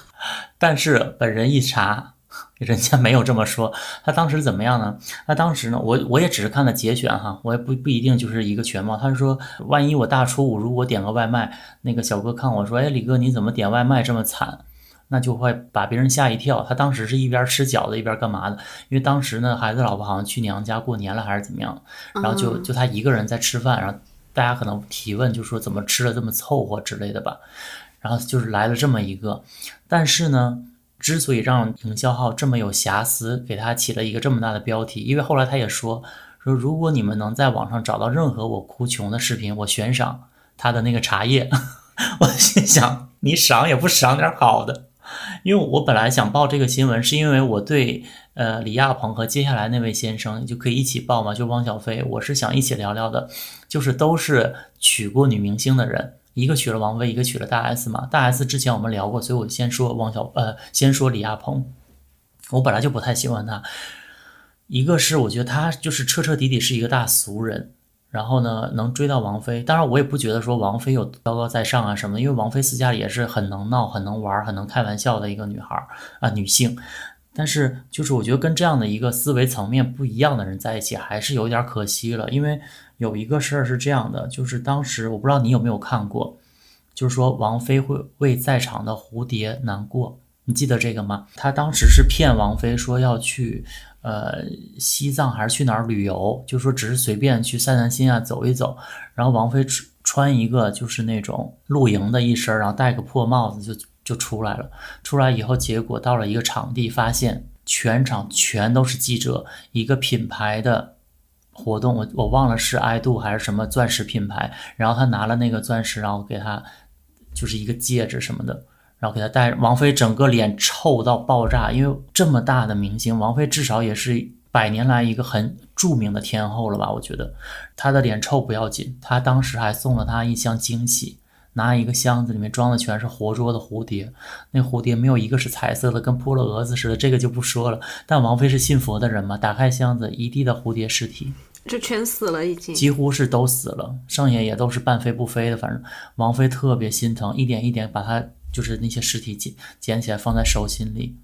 [LAUGHS] 但是本人一查，人家没有这么说。他当时怎么样呢？他当时呢，我我也只是看了节选哈，我也不不一定就是一个全貌。他是说，万一我大初五如果点个外卖，那个小哥看我说，哎，李哥你怎么点外卖这么惨？那就会把别人吓一跳。他当时是一边吃饺子一边干嘛的？因为当时呢，孩子老婆好像去娘家过年了还是怎么样，然后就就他一个人在吃饭，然后大家可能提问就说怎么吃的这么凑合之类的吧。然后就是来了这么一个，但是呢，之所以让营销号这么有瑕疵，给他起了一个这么大的标题，因为后来他也说说，如果你们能在网上找到任何我哭穷的视频，我悬赏他的那个茶叶。[LAUGHS] 我心想，你赏也不赏点好的。因为我本来想报这个新闻，是因为我对呃李亚鹏和接下来那位先生就可以一起报嘛，就汪小菲，我是想一起聊聊的，就是都是娶过女明星的人，一个娶了王菲，一个娶了大 S 嘛。大 S 之前我们聊过，所以我先说汪小呃，先说李亚鹏。我本来就不太喜欢他，一个是我觉得他就是彻彻底底是一个大俗人。然后呢，能追到王菲，当然我也不觉得说王菲有高高在上啊什么的，因为王菲私下里也是很能闹、很能玩、很能开玩笑的一个女孩啊，女性。但是就是我觉得跟这样的一个思维层面不一样的人在一起，还是有点可惜了。因为有一个事儿是这样的，就是当时我不知道你有没有看过，就是说王菲会为在场的蝴蝶难过，你记得这个吗？她当时是骗王菲说要去。呃，西藏还是去哪儿旅游？就说只是随便去散散心啊，走一走。然后王菲穿一个就是那种露营的一身，然后戴个破帽子就就出来了。出来以后，结果到了一个场地，发现全场全都是记者。一个品牌的活动，我我忘了是爱度还是什么钻石品牌。然后他拿了那个钻石，然后给他就是一个戒指什么的。然后给他戴王菲整个脸臭到爆炸，因为这么大的明星，王菲至少也是百年来一个很著名的天后了吧？我觉得她的脸臭不要紧，她当时还送了她一箱惊喜，拿一个箱子里面装的全是活捉的蝴蝶，那蝴蝶没有一个是彩色的，跟扑了蛾子似的，这个就不说了。但王菲是信佛的人嘛，打开箱子，一地的蝴蝶尸体，就全死了，已经几乎是都死了，剩下也都是半飞不飞的，反正王菲特别心疼，一点一点把它。就是那些尸体捡捡起来放在手心里，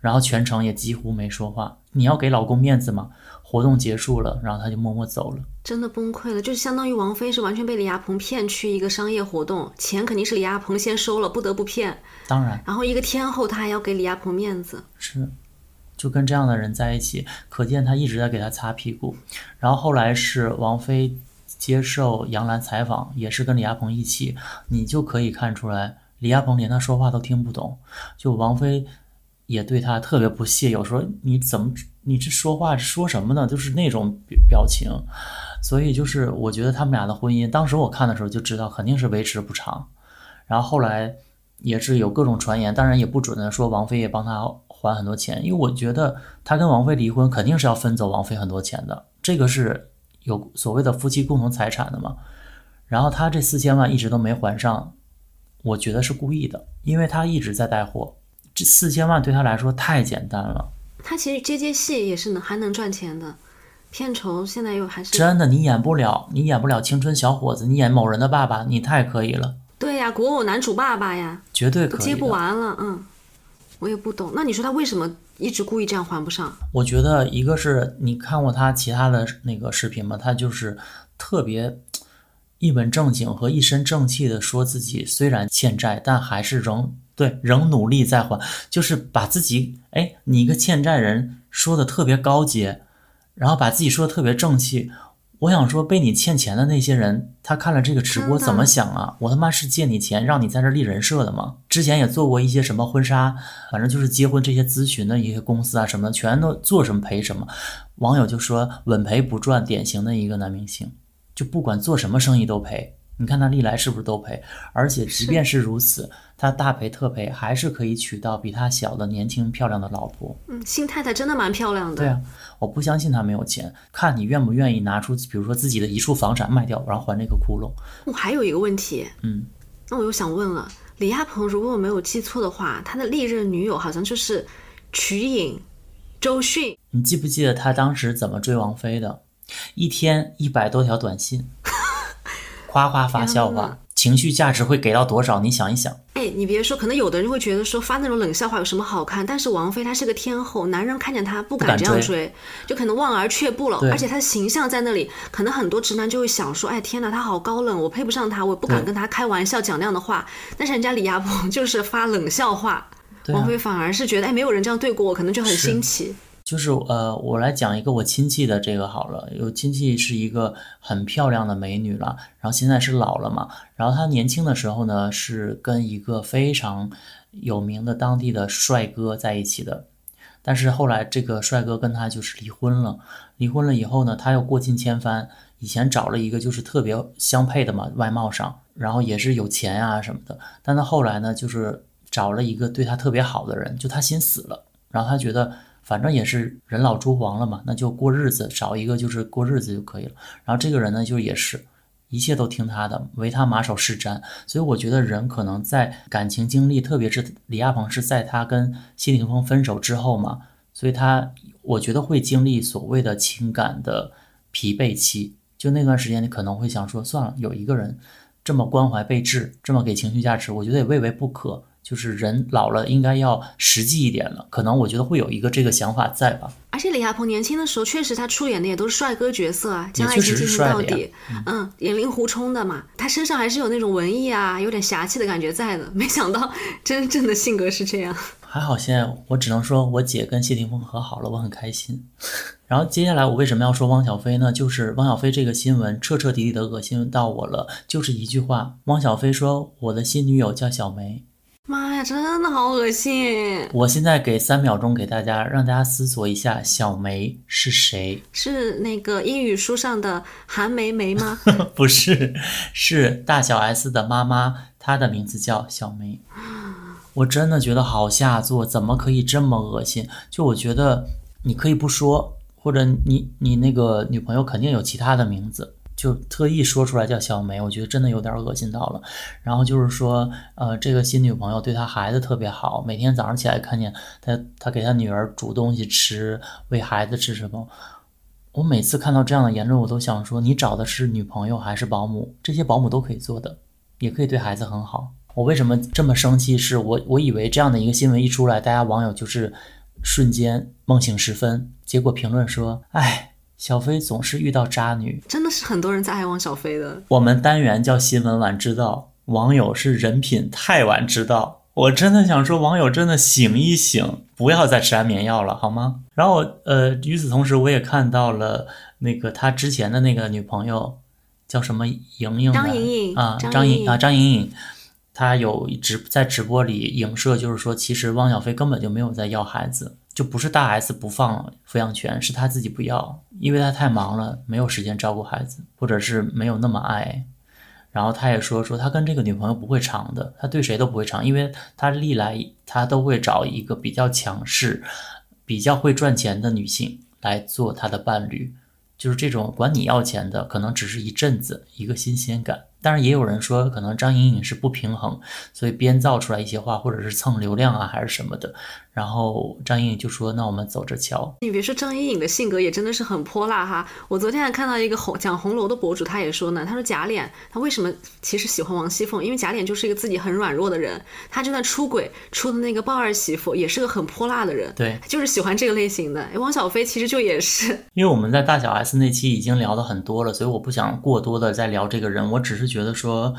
然后全程也几乎没说话。你要给老公面子嘛？活动结束了，然后她就默默走了。真的崩溃了，就是相当于王菲是完全被李亚鹏骗去一个商业活动，钱肯定是李亚鹏先收了，不得不骗。当然，然后一个天后，她还要给李亚鹏面子。是，就跟这样的人在一起，可见他一直在给他擦屁股。然后后来是王菲接受杨澜采访，也是跟李亚鹏一起，你就可以看出来。李亚鹏连他说话都听不懂，就王菲也对他特别不屑，有时候你怎么你这说话说什么呢？就是那种表情，所以就是我觉得他们俩的婚姻，当时我看的时候就知道肯定是维持不长。然后后来也是有各种传言，当然也不准的说王菲也帮他还很多钱，因为我觉得他跟王菲离婚肯定是要分走王菲很多钱的，这个是有所谓的夫妻共同财产的嘛。然后他这四千万一直都没还上。我觉得是故意的，因为他一直在带货，这四千万对他来说太简单了。他其实接接戏也是能还能赚钱的，片酬现在又还是真的。你演不了，你演不了青春小伙子，你演某人的爸爸，你太可以了。对呀，古偶男主爸爸呀，绝对可以。接不完了，嗯，我也不懂。那你说他为什么一直故意这样还不上？我觉得一个是你看过他其他的那个视频吗？他就是特别。一本正经和一身正气的说自己虽然欠债，但还是仍对仍努力在还，就是把自己哎，你一个欠债人说的特别高阶，然后把自己说的特别正气。我想说，被你欠钱的那些人，他看了这个直播怎么想啊？我他妈是借你钱让你在这立人设的吗？之前也做过一些什么婚纱，反正就是结婚这些咨询的一些公司啊什么的，全都做什么赔什么。网友就说稳赔不赚，典型的一个男明星，就不管做什么生意都赔。你看他历来是不是都赔？而且即便是如此，他大赔特赔，还是可以娶到比他小的年轻漂亮的老婆。嗯，新太太真的蛮漂亮的。对啊，我不相信他没有钱，看你愿不愿意拿出，比如说自己的一处房产卖掉，然后还这个窟窿。我还有一个问题，嗯，那我又想问了，李亚鹏如果我没有记错的话，他的历任女友好像就是瞿颖、周迅。你记不记得他当时怎么追王菲的？一天一百多条短信，[LAUGHS] 夸夸发笑话，情绪价值会给到多少？你想一想。哎，你别说，可能有的人会觉得说发那种冷笑话有什么好看，但是王菲她是个天后，男人看见她不敢这样追，就可能望而却步了。而且她的形象在那里，可能很多直男就会想说，哎天哪，她好高冷，我配不上她，我不敢跟她开玩笑讲那样的话。但是人家李亚鹏 [LAUGHS] 就是发冷笑话，啊王菲反而是觉得，哎，没有人这样对过我，可能就很新奇。就是呃，我来讲一个我亲戚的这个好了。有亲戚是一个很漂亮的美女了，然后现在是老了嘛。然后她年轻的时候呢，是跟一个非常有名的当地的帅哥在一起的。但是后来这个帅哥跟她就是离婚了。离婚了以后呢，她又过尽千帆，以前找了一个就是特别相配的嘛，外貌上，然后也是有钱啊什么的。但她后来呢，就是找了一个对她特别好的人，就她心死了。然后她觉得反正也是人老珠黄了嘛，那就过日子，找一个就是过日子就可以了。然后这个人呢，就也是一切都听他的，唯他马首是瞻。所以我觉得人可能在感情经历，特别是李亚鹏是在他跟谢霆锋分手之后嘛，所以他我觉得会经历所谓的情感的疲惫期。就那段时间，你可能会想说，算了，有一个人这么关怀备至，这么给情绪价值，我觉得也未为不可。就是人老了，应该要实际一点了。可能我觉得会有一个这个想法在吧。而且李亚鹏年轻的时候，确实他出演的也都是帅哥角色啊，将爱情进行到底，嗯，演令狐冲的嘛，他身上还是有那种文艺啊，有点侠气的感觉在的。没想到 [LAUGHS] 真正的性格是这样。还好现在我只能说我姐跟谢霆锋和好了，我很开心。[LAUGHS] 然后接下来我为什么要说汪小菲呢？就是汪小菲这个新闻彻彻底底的恶心到我了，就是一句话，汪小菲说我的新女友叫小梅。真的好恶心！我现在给三秒钟给大家，让大家思索一下小梅是谁？是那个英语书上的韩梅梅吗？[LAUGHS] 不是，是大小 S 的妈妈，她的名字叫小梅。我真的觉得好下作，怎么可以这么恶心？就我觉得你可以不说，或者你你那个女朋友肯定有其他的名字，就特意说出来叫小梅，我觉得真的有点恶心到了。然后就是说，呃，这个新女朋友对他孩子特别好，每天早上起来看见他，他给他女儿煮东西吃，喂孩子吃什么。我每次看到这样的言论，我都想说，你找的是女朋友还是保姆？这些保姆都可以做的，也可以对孩子很好。我为什么这么生气？是我我以为这样的一个新闻一出来，大家网友就是瞬间梦醒时分，结果评论说：“哎，小飞总是遇到渣女。真的是很多人在爱汪小菲的。”我们单元叫新闻晚知道，网友是人品太晚知道。我真的想说，网友真的醒一醒，不要再吃安眠药了，好吗？然后呃，与此同时，我也看到了那个他之前的那个女朋友叫什么莹莹的张莹莹啊，张莹莹张莹啊张莹莹，她有直在直播里影射，就是说其实汪小菲根本就没有在要孩子，就不是大 S 不放抚养权，是他自己不要，因为他太忙了，没有时间照顾孩子，或者是没有那么爱。然后他也说说他跟这个女朋友不会长的，他对谁都不会长，因为他历来他都会找一个比较强势、比较会赚钱的女性来做他的伴侣，就是这种管你要钱的，可能只是一阵子一个新鲜感。当然，也有人说，可能张颖颖是不平衡，所以编造出来一些话，或者是蹭流量啊，还是什么的。然后张颖颖就说：“那我们走着瞧。”你别说，张颖颖的性格也真的是很泼辣哈。我昨天还看到一个红讲红楼的博主，他也说呢，他说贾琏他为什么其实喜欢王熙凤，因为贾琏就是一个自己很软弱的人，他就算出轨出的那个鲍二媳妇也是个很泼辣的人，对，就是喜欢这个类型的。汪小菲其实就也是，因为我们在大小 S 那期已经聊的很多了，所以我不想过多的再聊这个人，我只是觉得说。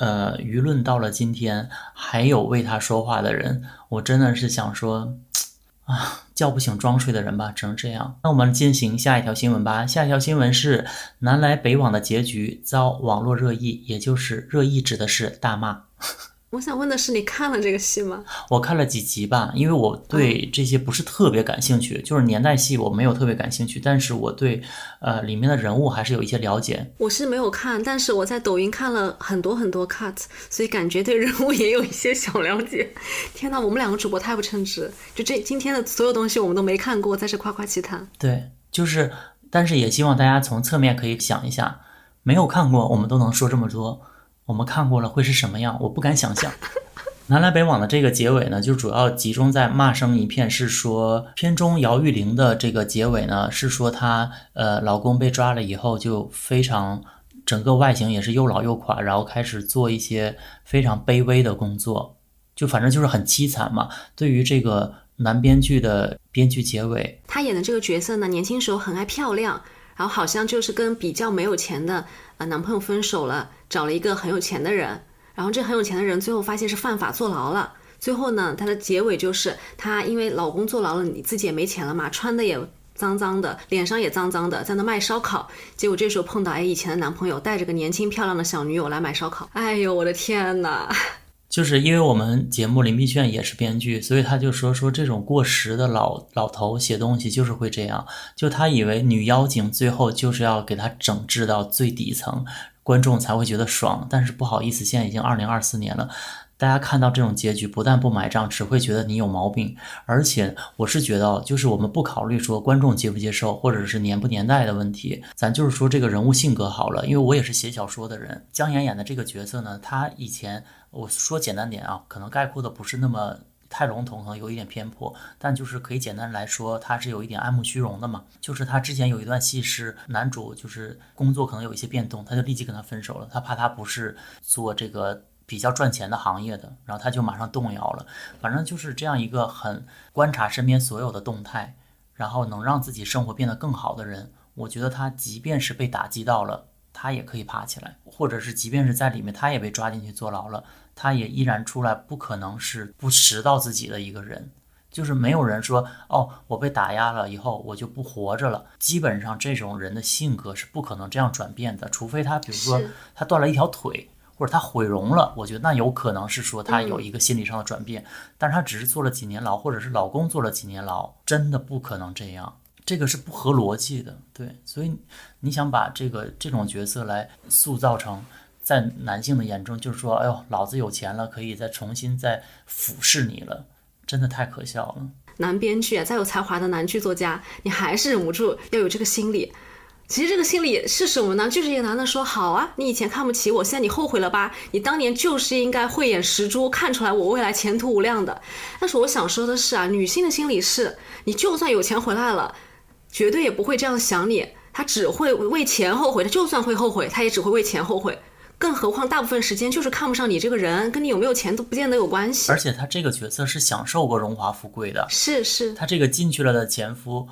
呃，舆论到了今天还有为他说话的人，我真的是想说，啊，叫不醒装睡的人吧，只能这样。那我们进行下一条新闻吧。下一条新闻是南来北往的结局遭网络热议，也就是热议指的是大骂。我想问的是，你看了这个戏吗？我看了几集吧，因为我对这些不是特别感兴趣，就是年代戏我没有特别感兴趣，但是我对呃里面的人物还是有一些了解。我是没有看，但是我在抖音看了很多很多 cut，所以感觉对人物也有一些小了解。天哪，我们两个主播太不称职，就这今天的所有东西我们都没看过，在这夸夸其谈。对，就是，但是也希望大家从侧面可以想一下，没有看过我们都能说这么多。我们看过了会是什么样？我不敢想象。南来北往的这个结尾呢，就主要集中在骂声一片，是说片中姚玉玲的这个结尾呢，是说她呃老公被抓了以后就非常整个外形也是又老又垮，然后开始做一些非常卑微的工作，就反正就是很凄惨嘛。对于这个男编剧的编剧结尾，他演的这个角色呢，年轻时候很爱漂亮，然后好像就是跟比较没有钱的呃男朋友分手了。找了一个很有钱的人，然后这很有钱的人最后发现是犯法坐牢了。最后呢，他的结尾就是她因为老公坐牢了，你自己也没钱了嘛，穿的也脏脏的，脸上也脏脏的，在那卖烧烤。结果这时候碰到哎以前的男朋友带着个年轻漂亮的小女友来买烧烤。哎呦我的天哪！就是因为我们节目林碧炫也是编剧，所以他就说说这种过时的老老头写东西就是会这样，就他以为女妖精最后就是要给他整治到最底层。观众才会觉得爽，但是不好意思，现在已经二零二四年了，大家看到这种结局，不但不买账，只会觉得你有毛病。而且我是觉得，就是我们不考虑说观众接不接受，或者是年不年代的问题，咱就是说这个人物性格好了。因为我也是写小说的人，姜妍演的这个角色呢，她以前我说简单点啊，可能概括的不是那么。太笼统可能有一点偏颇，但就是可以简单来说，他是有一点爱慕虚荣的嘛。就是他之前有一段戏是男主就是工作可能有一些变动，他就立即跟他分手了。他怕他不是做这个比较赚钱的行业的，然后他就马上动摇了。反正就是这样一个很观察身边所有的动态，然后能让自己生活变得更好的人。我觉得他即便是被打击到了，他也可以爬起来，或者是即便是在里面他也被抓进去坐牢了。他也依然出来，不可能是不识到自己的一个人，就是没有人说哦，我被打压了以后我就不活着了。基本上这种人的性格是不可能这样转变的，除非他比如说他断了一条腿，或者他毁容了，我觉得那有可能是说他有一个心理上的转变。但是他只是坐了几年牢，或者是老公坐了几年牢，真的不可能这样，这个是不合逻辑的。对，所以你想把这个这种角色来塑造成。在男性的眼中，就是说，哎呦，老子有钱了，可以再重新再俯视你了，真的太可笑了。男编剧啊，再有才华的男剧作家，你还是忍不住要有这个心理。其实这个心理是什么呢？就是一个男的说，好啊，你以前看不起我，现在你后悔了吧？你当年就是应该慧眼识珠，看出来我未来前途无量的。但是我想说的是啊，女性的心理是，你就算有钱回来了，绝对也不会这样想你，他只会为钱后悔。他就算会后悔，他也只会为钱后悔。更何况，大部分时间就是看不上你这个人，跟你有没有钱都不见得有关系。而且他这个角色是享受过荣华富贵的，是是。他这个进去了的前夫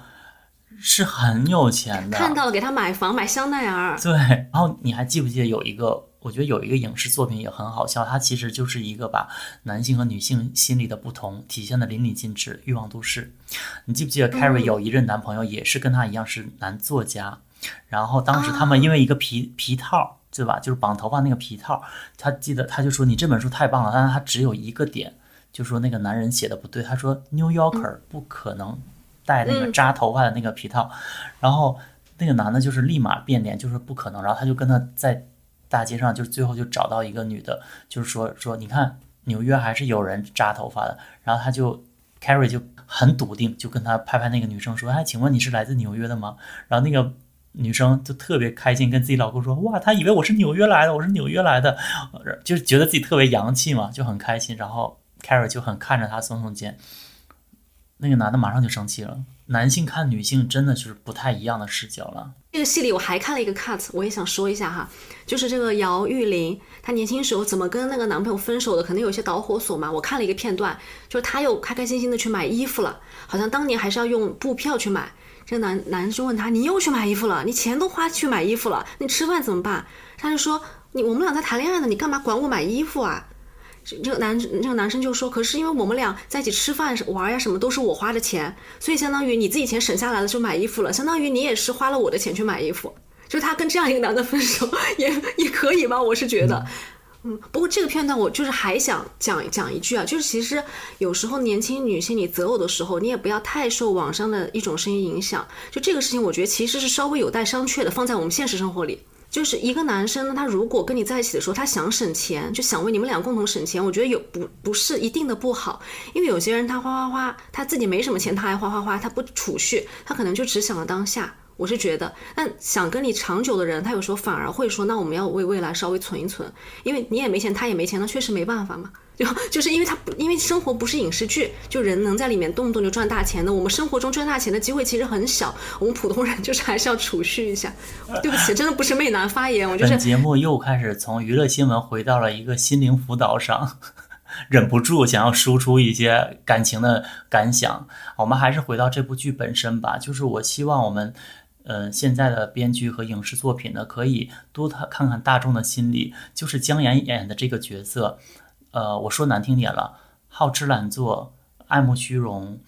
是很有钱的，看到了给他买房买香奈儿。对，然后你还记不记得有一个？我觉得有一个影视作品也很好笑，它其实就是一个把男性和女性心理的不同体现的淋漓尽致，《欲望都市》。你记不记得 Carrie 有一任男朋友也是跟他一样是男作家，然后当时他们因为一个皮皮套。对吧？就是绑头发那个皮套，他记得他就说你这本书太棒了，但是他只有一个点，就说那个男人写的不对。他说 New Yorker 不可能戴那个扎头发的那个皮套，然后那个男的就是立马变脸，就是不可能。然后他就跟他在大街上，就最后就找到一个女的，就是说说你看纽约还是有人扎头发的。然后他就 Carrie 就很笃定，就跟他拍拍那个女生说，哎，请问你是来自纽约的吗？然后那个。女生就特别开心，跟自己老公说：“哇，他以为我是纽约来的，我是纽约来的，就是觉得自己特别洋气嘛，就很开心。”然后 Carrie 就很看着他耸耸肩，那个男的马上就生气了。男性看女性真的就是不太一样的视角了。这个戏里我还看了一个 cut，我也想说一下哈，就是这个姚玉玲，她年轻时候怎么跟那个男朋友分手的，可能有些导火索嘛。我看了一个片段，就是她又开开心心的去买衣服了，好像当年还是要用布票去买。这个男男生问他：“你又去买衣服了？你钱都花去买衣服了，你吃饭怎么办？”他就说：“你我们俩在谈恋爱呢，你干嘛管我买衣服啊？”这这个男这个男生就说：“可是因为我们俩在一起吃饭玩呀什么都是我花的钱，所以相当于你自己钱省下来了就买衣服了，相当于你也是花了我的钱去买衣服。就他跟这样一个男的分手 [LAUGHS] 也也可以吧？我是觉得。”，嗯不过这个片段我就是还想讲讲一句啊，就是其实有时候年轻女性你择偶的时候，你也不要太受网上的一种声音影响。就这个事情，我觉得其实是稍微有待商榷的。放在我们现实生活里，就是一个男生呢，他如果跟你在一起的时候，他想省钱，就想为你们俩共同省钱，我觉得有不不是一定的不好。因为有些人他花花花，他自己没什么钱，他还花花花，他不储蓄，他可能就只想了当下。我是觉得，但想跟你长久的人，他有时候反而会说，那我们要为未来稍微存一存，因为你也没钱，他也没钱，那确实没办法嘛。就就是因为他不，因为生活不是影视剧，就人能在里面动不动就赚大钱的，我们生活中赚大钱的机会其实很小，我们普通人 [LAUGHS] 就是还是要储蓄一下。对不起，真的不是媚男发言，我就是。节目又开始从娱乐新闻回到了一个心灵辅导上，[LAUGHS] 忍不住想要输出一些感情的感想。我们还是回到这部剧本身吧，就是我希望我们。嗯，现在的编剧和影视作品呢，可以多看看看大众的心理。就是姜妍演的这个角色，呃，我说难听点了，好吃懒做，爱慕虚荣。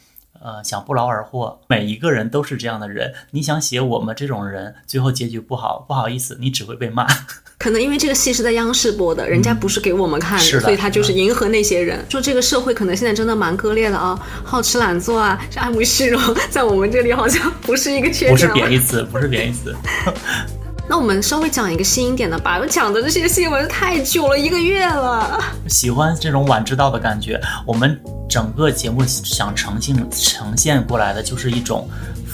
呃，想不劳而获，每一个人都是这样的人。你想写我们这种人，最后结局不好，不好意思，你只会被骂。[LAUGHS] 可能因为这个戏是在央视播的，人家不是给我们看的，所以他就是迎合那些人。说这个社会可能现在真的蛮割裂的啊，好吃懒做啊，爱慕虚荣，在我们这里好像不是一个缺点。不是贬义词，不是贬义词。[LAUGHS] 那我们稍微讲一个新一点的吧，我讲的这些新闻太久了，一个月了。喜欢这种晚知道的感觉，我们整个节目想呈现呈现过来的就是一种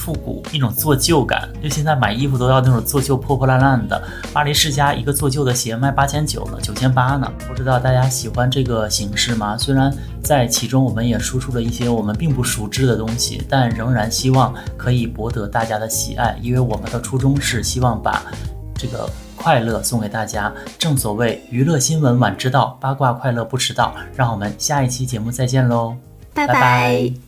复古，一种做旧感。就现在买衣服都要那种做旧、破破烂烂的。巴黎世家一个做旧的鞋卖八千九呢，九千八呢。不知道大家喜欢这个形式吗？虽然在其中我们也输出了一些我们并不熟知的东西，但仍然希望可以博得大家的喜爱，因为我们的初衷是希望把。这个快乐送给大家，正所谓娱乐新闻晚知道，八卦快乐不迟到。让我们下一期节目再见喽，拜拜。